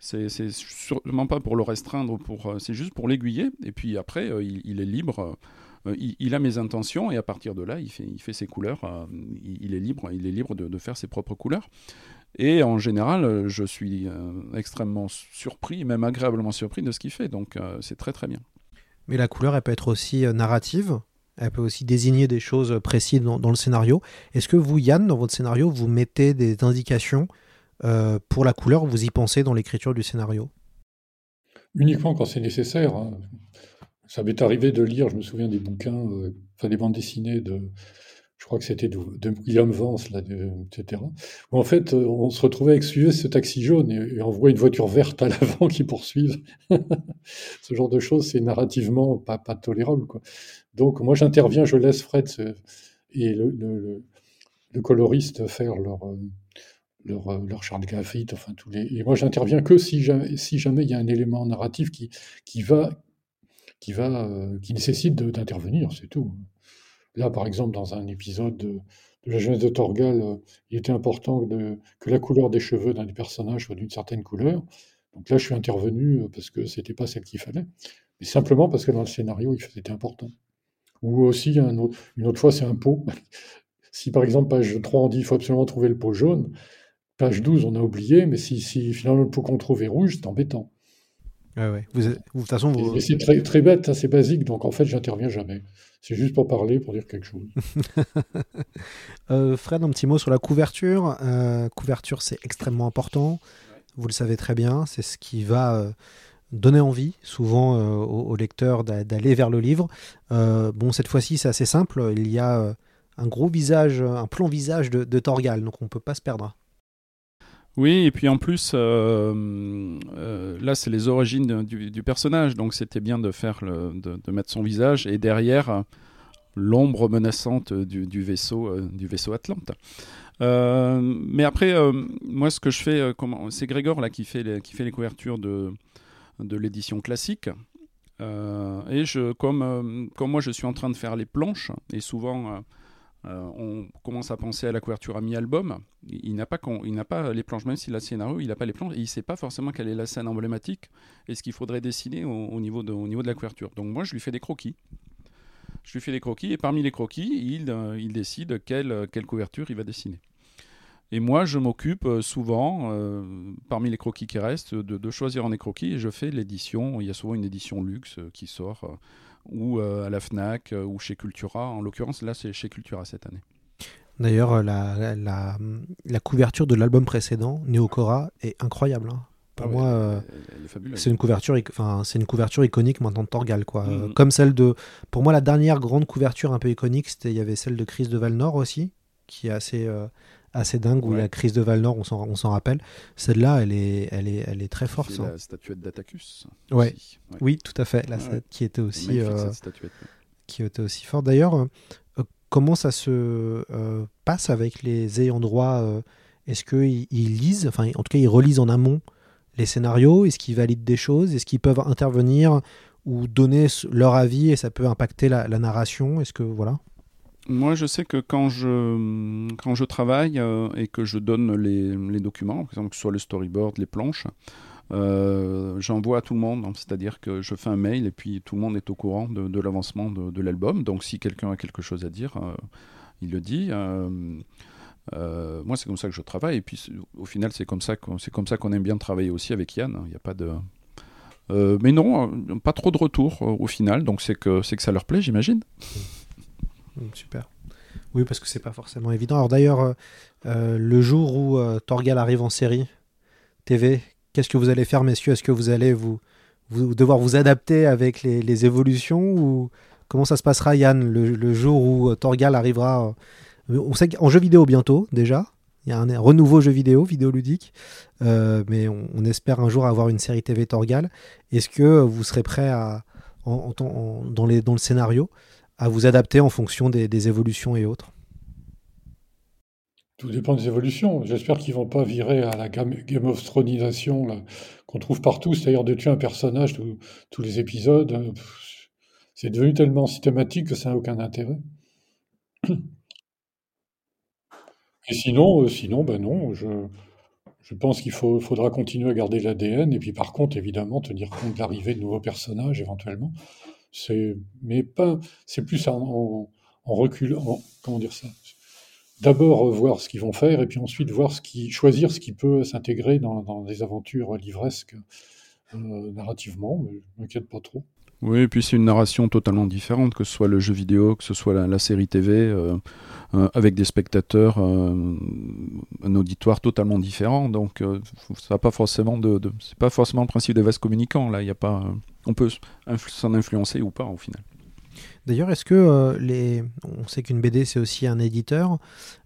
C'est sûrement pas pour le restreindre, euh, c'est juste pour l'aiguiller. Et puis après, euh, il, est libre. Euh, il, a mes intentions et à partir de là, il fait, ses couleurs. il, est libre, il est libre de, faire ses propres couleurs. Et en général, euh, je suis euh, extrêmement surpris, même agréablement surpris de ce qu'il fait. Donc euh, c'est très très bien. Mais la couleur, elle peut être aussi narrative. Elle peut aussi désigner des choses précises dans, le scénario. Est-ce que vous, Yann, dans votre scénario, vous mettez des indications pour la couleur? Vous y pensez dans l'écriture du scénario? Uniquement quand c'est nécessaire. Hein. Ça m'est arrivé de lire, je me souviens des bouquins, enfin des bandes dessinées de, je crois que c'était de, William Vance, là, etc. Où en fait, euh, on se retrouvait avec ce taxi jaune et, on voit une voiture verte à l'avant qui poursuive. ce genre de choses, c'est narrativement pas, tolérable. Donc moi, j'interviens, je laisse Fred et le, le, coloriste faire leur, euh, leur, euh, leur charte graphite, enfin tous les. Et moi, j'interviens que si jamais, si jamais il y a un élément narratif qui, qui va, qui va, qui nécessite d'intervenir, c'est tout. Là, par exemple, dans un épisode de, La jeunesse de Torgal, euh, il était important que la couleur des cheveux d'un des personnages soit d'une certaine couleur. Donc là, je suis intervenu euh, parce que c'était pas celle qu'il fallait, mais simplement parce que dans le scénario, c'était important. Ou aussi, une autre fois, c'est un pot. si par exemple, page 3, on dit qu'il faut absolument trouver le pot jaune, page 12, on a oublié, mais si, si finalement le pot qu'on trouve est rouge, c'est embêtant. Ouais, Vous, de toute façon, vous... C'est très, très bête, c'est basique, donc en fait, j'interviens jamais. C'est juste pour parler, pour dire quelque chose. euh, Fred, un petit mot sur la couverture. Euh, couverture, c'est extrêmement important. Vous le savez très bien, c'est ce qui va euh, donner envie, souvent, euh, au, lecteur d'aller vers le livre. bon, cette fois-ci, c'est assez simple. Il y a un gros visage, un plan visage de, de Torgal, donc on ne peut pas se perdre. Oui, et puis en plus, euh, euh, là, c'est les origines du, personnage, donc c'était bien de faire de, mettre son visage et derrière l'ombre menaçante du, vaisseau, euh, du vaisseau Atlante. mais après, moi, ce que je fais, c'est Grégor là qui fait les, qui fait les couvertures de, de l'édition classique. et je, comme, comme moi, je suis en train de faire les planches, et souvent on commence à penser à la couverture à mi-album. Il, n'a pas, les planches, même s'il a scénario, il n'a pas les planches et il ne sait pas forcément quelle est la scène emblématique et ce qu'il faudrait dessiner au, niveau de, niveau de la couverture. Donc moi, je lui fais des croquis. Je lui fais des croquis et parmi les croquis, il, euh, décide quelle, couverture il va dessiner. Et moi, je m'occupe euh, souvent, euh, parmi les croquis qui restent, de, de choisir un des croquis et je fais l'édition. Il y a souvent une édition luxe euh, qui sort, euh, ou euh, à la Fnac, euh, ou chez Cultura. En l'occurrence, là, c'est chez Cultura cette année. D'ailleurs, euh, la, la, couverture de l'album précédent, Neocora, est incroyable. hein. Pour Ah ouais, moi, euh, c'est une couverture, enfin, c'est une couverture iconique maintenant de Torgal, quoi. Mhm. Comme celle de, pour moi, la dernière grande couverture un peu iconique, c'était, il y avait celle de Chris de Valnor aussi, qui est assez, euh, assez dingue. Où Ouais. la crise de Valnor, on s'en, on s'en rappelle. Celle-là, elle est, elle est, elle est très forte. hein. la statuette d'Atacus. Ouais. aussi. Ouais. Oui, tout à fait. Ouais. qui était aussi, euh, cette statuette. ouais. qui était aussi fort. D'ailleurs, euh, euh, comment ça se euh, passe avec les ayants droit Est-ce qu'ils ils lisent, enfin en tout cas ils relisent en amont les scénarios? Est-ce qu'ils valident des choses? Est-ce qu'ils peuvent intervenir ou donner leur avis et ça peut impacter la, la narration? Est-ce que voilà Moi, je sais que quand je, quand je travaille euh, et que je donne les, les documents, par exemple, que ce soit le storyboard, les planches, euh, j'envoie à tout le monde. hein. C'est-à-dire que je fais un mail et puis tout le monde est au courant de, l'avancement de, l'album. Donc, si quelqu'un a quelque chose à dire, euh, il le dit. Moi, c'est comme ça que je travaille. Et puis, au final, c'est comme ça qu'on c'est comme ça qu'on aime bien travailler aussi avec Yann. hein. Il n'y a pas de. Mais non, pas trop de retours euh, au final. Donc, c'est que, c'est que ça leur plaît, j'imagine. Super. Oui, parce que c'est pas forcément évident. Alors d'ailleurs, euh, euh, le jour où euh, Torgal arrive en série TV, qu'est-ce que vous allez faire, messieurs? Est-ce que vous allez vous, devoir vous adapter avec les, évolutions comment ça se passera, Yann, le, jour où Torgal arrivera On sait qu'en jeu vidéo bientôt déjà. Il y a un renouveau jeu vidéo, vidéoludique, mais on, espère un jour avoir une série TV Torgal. Est-ce que vous serez prêt dans le scénario? À vous adapter en fonction des, évolutions et autres. Tout dépend des évolutions. J'espère qu'ils vont pas virer à la Game, qu'on trouve partout, c'est-à-dire de tuer un personnage tous- les épisodes. C'est devenu tellement systématique que ça n'a aucun intérêt. Et sinon, euh, sinon, ben non, je, pense qu'il faudra continuer à garder l'ADN et puis par contre, évidemment, tenir compte de l'arrivée de nouveaux personnages éventuellement. C'est, mais pas, c'est plus en, en, en recul, en- comment dire ça? D'abord euh, voir ce qu'ils vont faire et puis ensuite voir ce qui, choisir ce qui peut s'intégrer dans, des aventures livresques euh, narrativement. Mais je m'inquiète pas trop. Oui, et puis c'est une narration totalement différente, que ce soit le jeu vidéo, que ce soit la, série TV, euh, avec des spectateurs, un auditoire totalement différent. Donc, ça pas forcément de, c'est pas forcément le principe des vases communicants. Là, il y a pas, on peut s'en influencer ou pas au final. D'ailleurs, est-ce que euh, les... on sait qu'une BD c'est aussi un éditeur.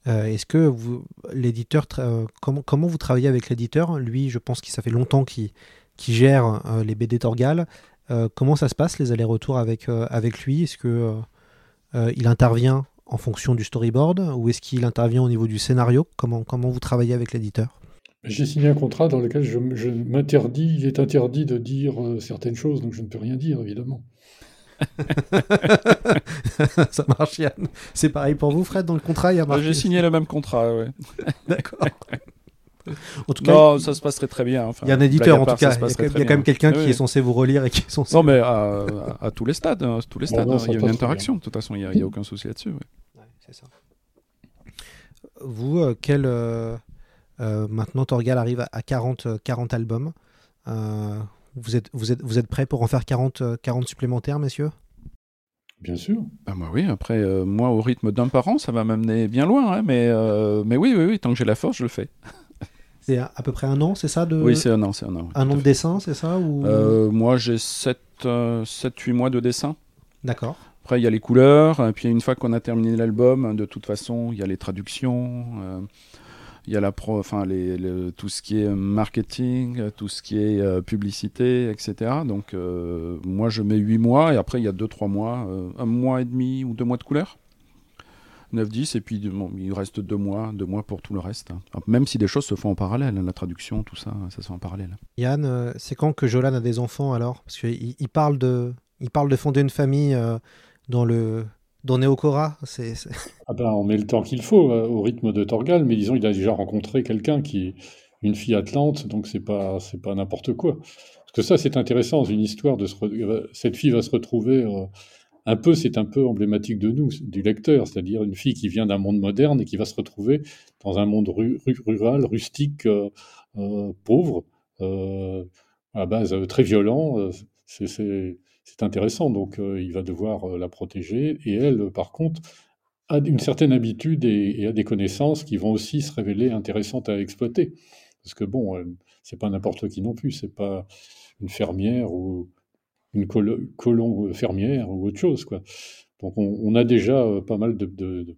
Euh, est-ce que vous, l'éditeur, euh, comment, comment vous travaillez avec l'éditeur? Lui, je pense que ça fait longtemps qu'il gère les BD Torgal. Comment ça se passe les allers-retours avec, avec lui? Est-ce que il intervient en fonction du storyboard ou est-ce qu'il intervient au niveau du scénario? Comment, comment vous travaillez avec l'éditeur? J'ai signé un contrat dans lequel je, m'interdis, il est interdit de dire euh, certaines choses, donc je ne peux rien dire, évidemment. Ça marche, Yann. C'est pareil pour vous, Fred, dans le contrat, il y a marqué. J'ai signé le même contrat, ouais. D'accord. En tout cas, non, ça se passerait très bien. Enfin, il y a un éditeur en part, tout cas. Il y a, y quand même quelqu'un Oui, qui oui. est censé vous relire et qui est censé. Non, mais à, à- à tous les stades, hein, tous les Bon, stades, non, hein, il y a une passe interaction. De toute façon, il n'y a, aucun souci là-dessus. ouais. Ouais, c'est ça. Vous, euh, quel. euh, maintenant, Torgal arrive à- à 40, euh, 40 albums. Euh, vous, êtes, vous, êtes, vous êtes prêts pour en faire 40, euh, 40 supplémentaires, messieurs? Bien sûr. Ah bah oui, après, euh, moi, au rythme d'un par an, ça va m'amener bien loin. hein, mais, euh, mais oui, oui, oui, tant que j'ai la force, je le fais. C'est à, à peu près un an, c'est ça de... Oui, c'est un an, c'est un an. Un an de dessin, c'est ça ou... Euh, moi, j'ai 7-8 mois de dessin. D'accord. Après, il y a les couleurs. Et puis, une fois qu'on a terminé l'album, de toute façon, il y a les traductions. Il y a la pro, enfin, les, le- tout ce qui est marketing, tout ce qui est euh, publicité, etc. Donc, euh, moi, je mets 8 mois. Et après, il y a 2-3 mois, euh, un mois et demi ou deux mois de couleurs. 9-10. Et puis, il reste 2 mois, deux mois pour tout le reste. hein. Même si des choses se font en parallèle. hein, La traduction, tout ça, ça se fait en parallèle. Yann, c'est quand que Jolan a des enfants alors? Parce qu'il il parle, de, parle de fonder une famille dans, le, dans Neokora. C'est, c'est- Ah ben, on met le temps qu'il faut euh, au rythme de Torgal, mais disons, il a déjà rencontré quelqu'un qui une fille atlante, donc c'est pas c'est pas n'importe quoi. Parce que ça, c'est intéressant, dans une histoire de euh, cette fille va se retrouver euh, un peu, c'est un peu emblématique de nous, du lecteur, c'est-à-dire une fille qui vient d'un monde moderne et qui va se retrouver dans un monde rural, rustique, pauvre, euh, à base très violent. c'est intéressant, donc il va devoir la protéger. Et elle, par contre, a une certaine habitude et, a des connaissances qui vont aussi se révéler intéressantes à exploiter. Parce que bon, c'est pas n'importe qui non plus, c'est pas une fermière ou une colon fermière ou autre chose. Donc on, a déjà euh, pas mal de,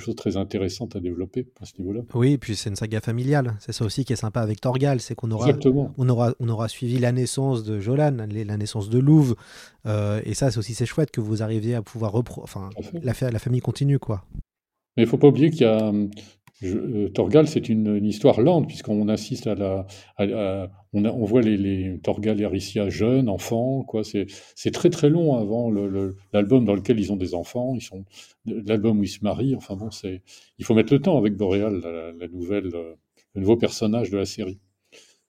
choses très intéressantes à développer à ce niveau-là. Oui, et puis c'est une saga familiale. C'est ça aussi qui est sympa avec Torgal, c'est qu'on aura, on aura, on aura suivi la naissance de Jolan, la naissance de Louve, euh, et ça c'est aussi c'est chouette que vous arriviez à pouvoir repro... enfin la, la famille continue quoi. Mais il faut pas oublier qu'il y a euh, Torgal, c'est une, histoire lente, puisqu'on assiste à la. on, voit les, Torgal et Aricia jeunes, enfants, quoi. C'est très très long avant l'album dans lequel ils ont des enfants. Ils sont l'album où ils se marient. Enfin bon, c'est. Il faut mettre le temps avec Boréal, la, nouvelle, euh, le nouveau personnage de la série.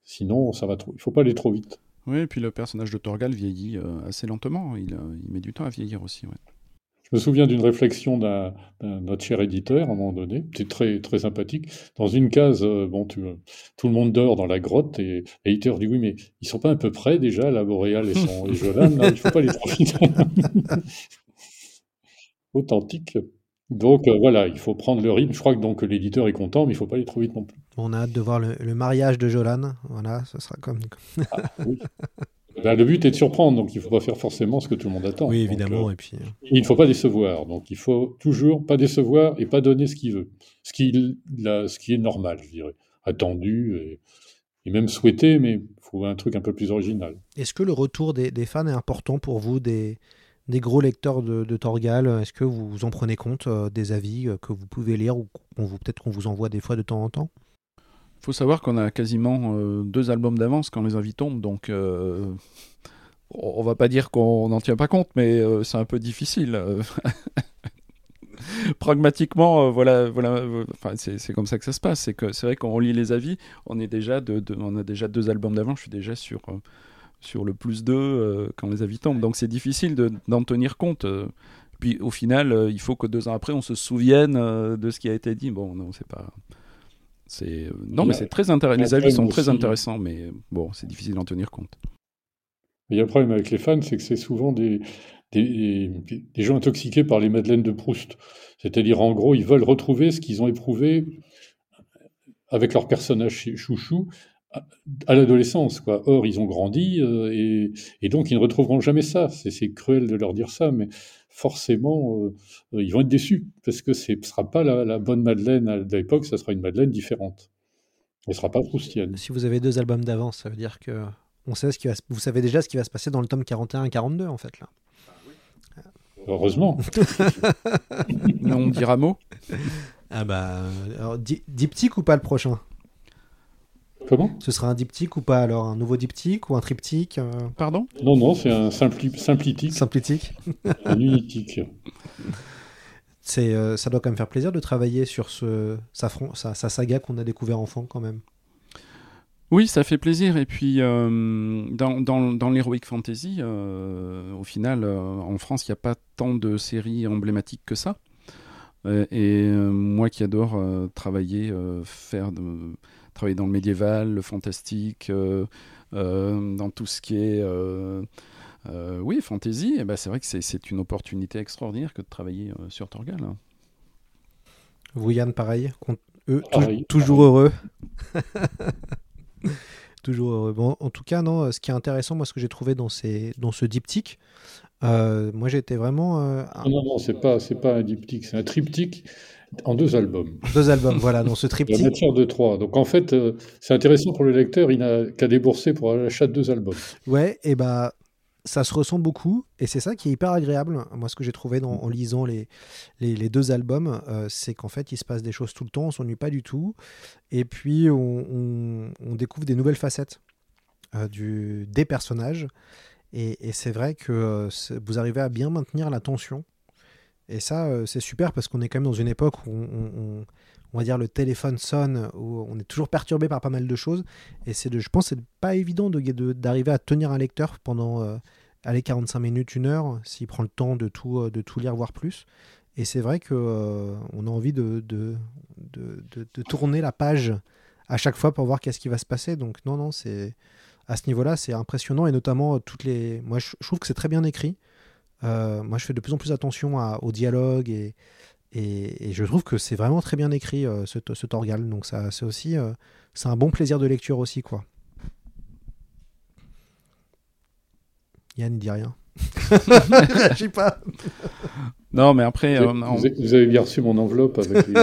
Sinon, ça va trop. Il faut pas aller trop vite. Oui, et puis le personnage de Torgal vieillit euh, assez lentement. Il, il, met du temps à vieillir aussi. Ouais. Je me souviens d'une réflexion d'un notre cher éditeur à un moment donné, c'était très, très sympathique. Dans une case, euh, bon, tout le monde dort dans la grotte et l'éditeur dit oui, mais ils sont pas un peu près déjà, la Boréal et, son, et Jolan, il ne faut pas les trop Authentique. Donc euh, voilà, il faut prendre le rythme. Je crois que donc l'éditeur est content, mais il ne faut pas aller trop vite non plus. On a hâte de voir le, mariage de Jolan. Voilà, ce sera comme. Ah, oui. Le but est de surprendre, donc il ne faut pas faire forcément ce que tout le monde attend. Oui, évidemment. Euh, et puis... Euh, il ne faut pas décevoir, donc il faut toujours pas décevoir et pas donner ce qu'il veut. Ce qui, ce qui est normal, je dirais. Attendu et, même souhaité, mais il faut un truc un peu plus original. Est-ce que le retour des, fans est important pour vous, des, des gros lecteurs de, Torgal? Est-ce que vous en prenez compte euh, des avis que vous pouvez lire ou peut-être qu'on vous envoie des fois de temps en temps? Faut savoir qu'on a quasiment euh, deux albums d'avance quand les avis tombent, donc euh, on va pas dire qu'on n'en tient pas compte, mais euh, c'est un peu difficile. Pragmatiquement, voilà, voilà, c'est comme ça que ça se passe. C'est que c'est vrai qu'on lit les avis, on est déjà on a déjà deux albums d'avance. Je suis déjà sur sur le plus deux quand les avis tombent, donc c'est difficile d'en tenir compte. Puis au final, il faut que deux ans après, on se souvienne de ce qui a été dit. Bon, non, c'est pas c'est euh, non, mais c'est très intéressant. Les avis sont très intéressants, mais bon, c'est difficile d'en tenir compte. Il y a un problème avec les fans, c'est que c'est souvent des, des, des, gens intoxiqués par les Madeleines de Proust. C'est-à-dire, en gros, ils veulent retrouver ce qu'ils ont éprouvé avec leur personnage chouchou à l'adolescence. Quoi. Or, ils ont grandi euh, et, et, donc ils ne retrouveront jamais ça. C'est cruel de leur dire ça, mais forcément, euh, ils vont être déçus, parce que ce ne sera pas la, bonne Madeleine de l'époque, ça sera une Madeleine différente. Elle ne sera pas proustienne. Si vous avez deux albums d'avance, ça veut dire que on sait ce qui va vous savez déjà ce qui va se passer dans le tome 41 et 42, en fait, là. Heureusement. on dira mot. Ah bah, alors, diptyque ou pas le prochain? Comment? Ce sera un diptyque ou pas alors? Un nouveau diptyque ou un triptyque euh? Pardon? Non, non, c'est un simpli simplitique. Simplitique Un unitique. C'est, euh, ça doit quand même faire plaisir de travailler sur ce, sa, sa, sa saga qu'on a découvert enfant quand même. Oui, ça fait plaisir. Et puis, euh, dans, dans, dans l'Heroic Fantasy, au final, en France, il n'y a pas tant de séries emblématiques que ça. et moi qui adore travailler, faire de travailler dans le médiéval, le fantastique, euh, euh, dans tout ce qui est euh, oui, fantasy, et eh ben c'est vrai que c'est une opportunité extraordinaire que de travailler sur Torgal. Hein. Vous, Yann, pareil, eux, toujours heureux. toujours heureux. Bon, en tout cas, non, ce qui est intéressant, moi, ce que j'ai trouvé dans, ces, dans ce diptyque, moi, j'étais vraiment. Non, non, c'est pas, c'est pas un diptyque, c'est un triptyque en deux albums. Deux albums, voilà, dans ce triptyque. La matière de trois. Donc en fait, euh, c'est intéressant pour le lecteur, il n'a qu'à débourser pour l'achat de deux albums. Ouais, et bah ça se ressent beaucoup, et c'est ça qui est hyper agréable. Moi, ce que j'ai trouvé en lisant les, les, deux albums, euh, c'est qu'en fait, il se passe des choses tout le temps, on s'ennuie pas du tout, et puis on, on, découvre des nouvelles facettes euh, du, des personnages, et, et c'est vrai que vous arrivez à bien maintenir la tension et ça, euh, c'est super parce qu'on est quand même dans une époque où on, va dire le téléphone sonne, où on est toujours perturbé par pas mal de choses. Et c'est, je pense, c'est pas évident de, d'arriver à tenir un lecteur pendant allez, 45 minutes, une heure, s'il prend le temps de tout, de tout lire, voire plus. Et c'est vrai qu'on on a envie de, de, de, de, tourner la page à chaque fois pour voir qu'est-ce qui va se passer. Donc non, non, c'est à ce niveau-là, c'est impressionnant et notamment toutes les. Moi, je, trouve que c'est très bien écrit. Moi, je fais de plus en plus attention à, au dialogue et, et, je trouve que c'est vraiment très bien écrit ce, ce, Torgal. Donc ça, c'est aussi, c'est un bon plaisir de lecture aussi, quoi. Yann ne dit rien. Réagis pas. Non, mais après. Vous, vous, avez bien reçu mon enveloppe avec les...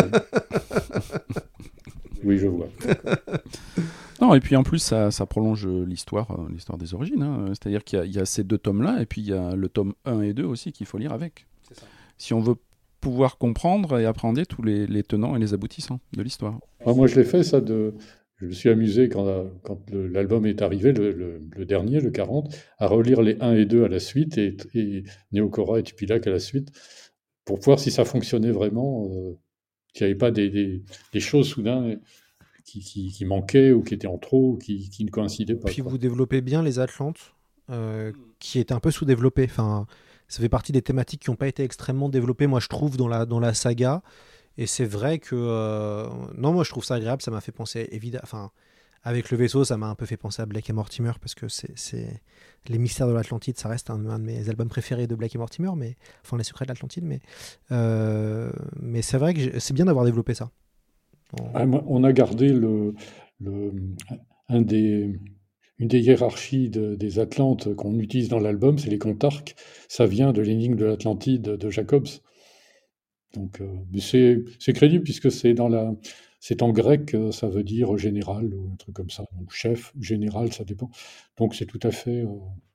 oui, je vois. Non, et puis en plus, ça, ça prolonge l'histoire euh, l'histoire des origines. Hein. C'est-à-dire qu'il y, y, a ces deux tomes-là, et puis il y a le tome 1 et 2 aussi qu'il faut lire avec. Ça. Si on veut pouvoir comprendre et appréhender tous les, les tenants et les aboutissants de l'histoire. Ah, moi, je l'ai fait, ça, de, je me suis amusé quand, quand l'album est arrivé, le, dernier, le 40, à relire les 1 et 2 à la suite et, et Neokora et Tupilac à la suite pour voir si ça fonctionnait vraiment, euh, qu'il n'y avait pas des, des, choses soudain qui, qui, manquaient ou qui étaient en trop, ou qui, qui ne coïncidaient pas. Puis vous développez bien les Atlantes, euh, qui étaient un peu sous-développés. Enfin, ça fait partie des thématiques qui n'ont pas été extrêmement développées, moi je trouve, dans la, dans la saga. Et c'est vrai que. Euh, non, moi je trouve ça agréable, ça m'a fait penser. Évidemment, enfin, avec le vaisseau, ça m'a un peu fait penser à Blake et Mortimer, parce que c'est. Les mystères de l'Atlantide, ça reste un, de mes albums préférés de Blake et Mortimer, mais. Enfin, Les secrets de l'Atlantide, mais. Euh, mais c'est vrai que c'est bien d'avoir développé ça. Ah, on a gardé une des hiérarchies des Atlantes qu'on utilise dans l'album, c'est les contarques. Ça vient de l'énigme de l'Atlantide de Jacobs. Donc, euh, c'est crédible puisque c'est en grec, euh, ça veut dire général ou un truc comme ça. Chef, général, ça dépend. Donc c'est tout à fait, euh,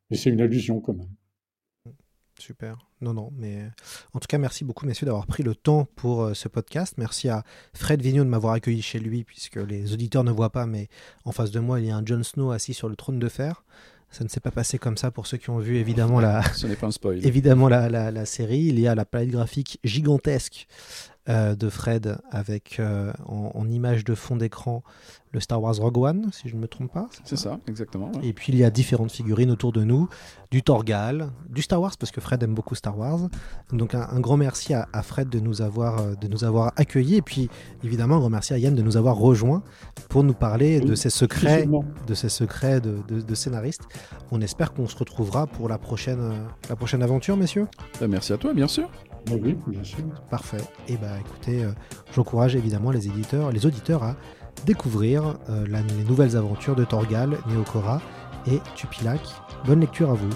mais c'est une allusion quand même. Super. Non, non, mais en tout cas, merci beaucoup, messieurs, d'avoir pris le temps pour ce podcast. Merci à Fred Vigneault de m'avoir accueilli chez lui, puisque les auditeurs ne voient pas, mais en face de moi, il y a un Jon Snow assis sur le trône de fer. Ça ne s'est pas passé comme ça pour ceux qui ont vu évidemment la, Ce pas un spoil. évidemment la, la, la, série. Il y a la palette graphique gigantesque euh, de Fred avec euh, en, image de fond d'écran le Star Wars Rogue One, si je ne me trompe pas. C'est ça, exactement. Et puis il y a différentes figurines autour de nous, du Torgal, du Star Wars, parce que Fred aime beaucoup Star Wars. Donc un, grand merci à, Fred de nous, avoir, euh, de nous avoir accueillis, et puis évidemment un grand merci à Yann de nous avoir rejoints pour nous parler de ses secrets, de ses secrets de, de, scénariste. On espère qu'on se retrouvera pour la prochaine, la prochaine aventure, messieurs. merci à toi, bien sûr. Oui, bien. Parfait. Et eh bah ben, écoutez, euh, j'encourage évidemment les éditeurs, les auditeurs à découvrir euh, les nouvelles aventures de Torgal, Neokora et Tupilac. Bonne lecture à vous.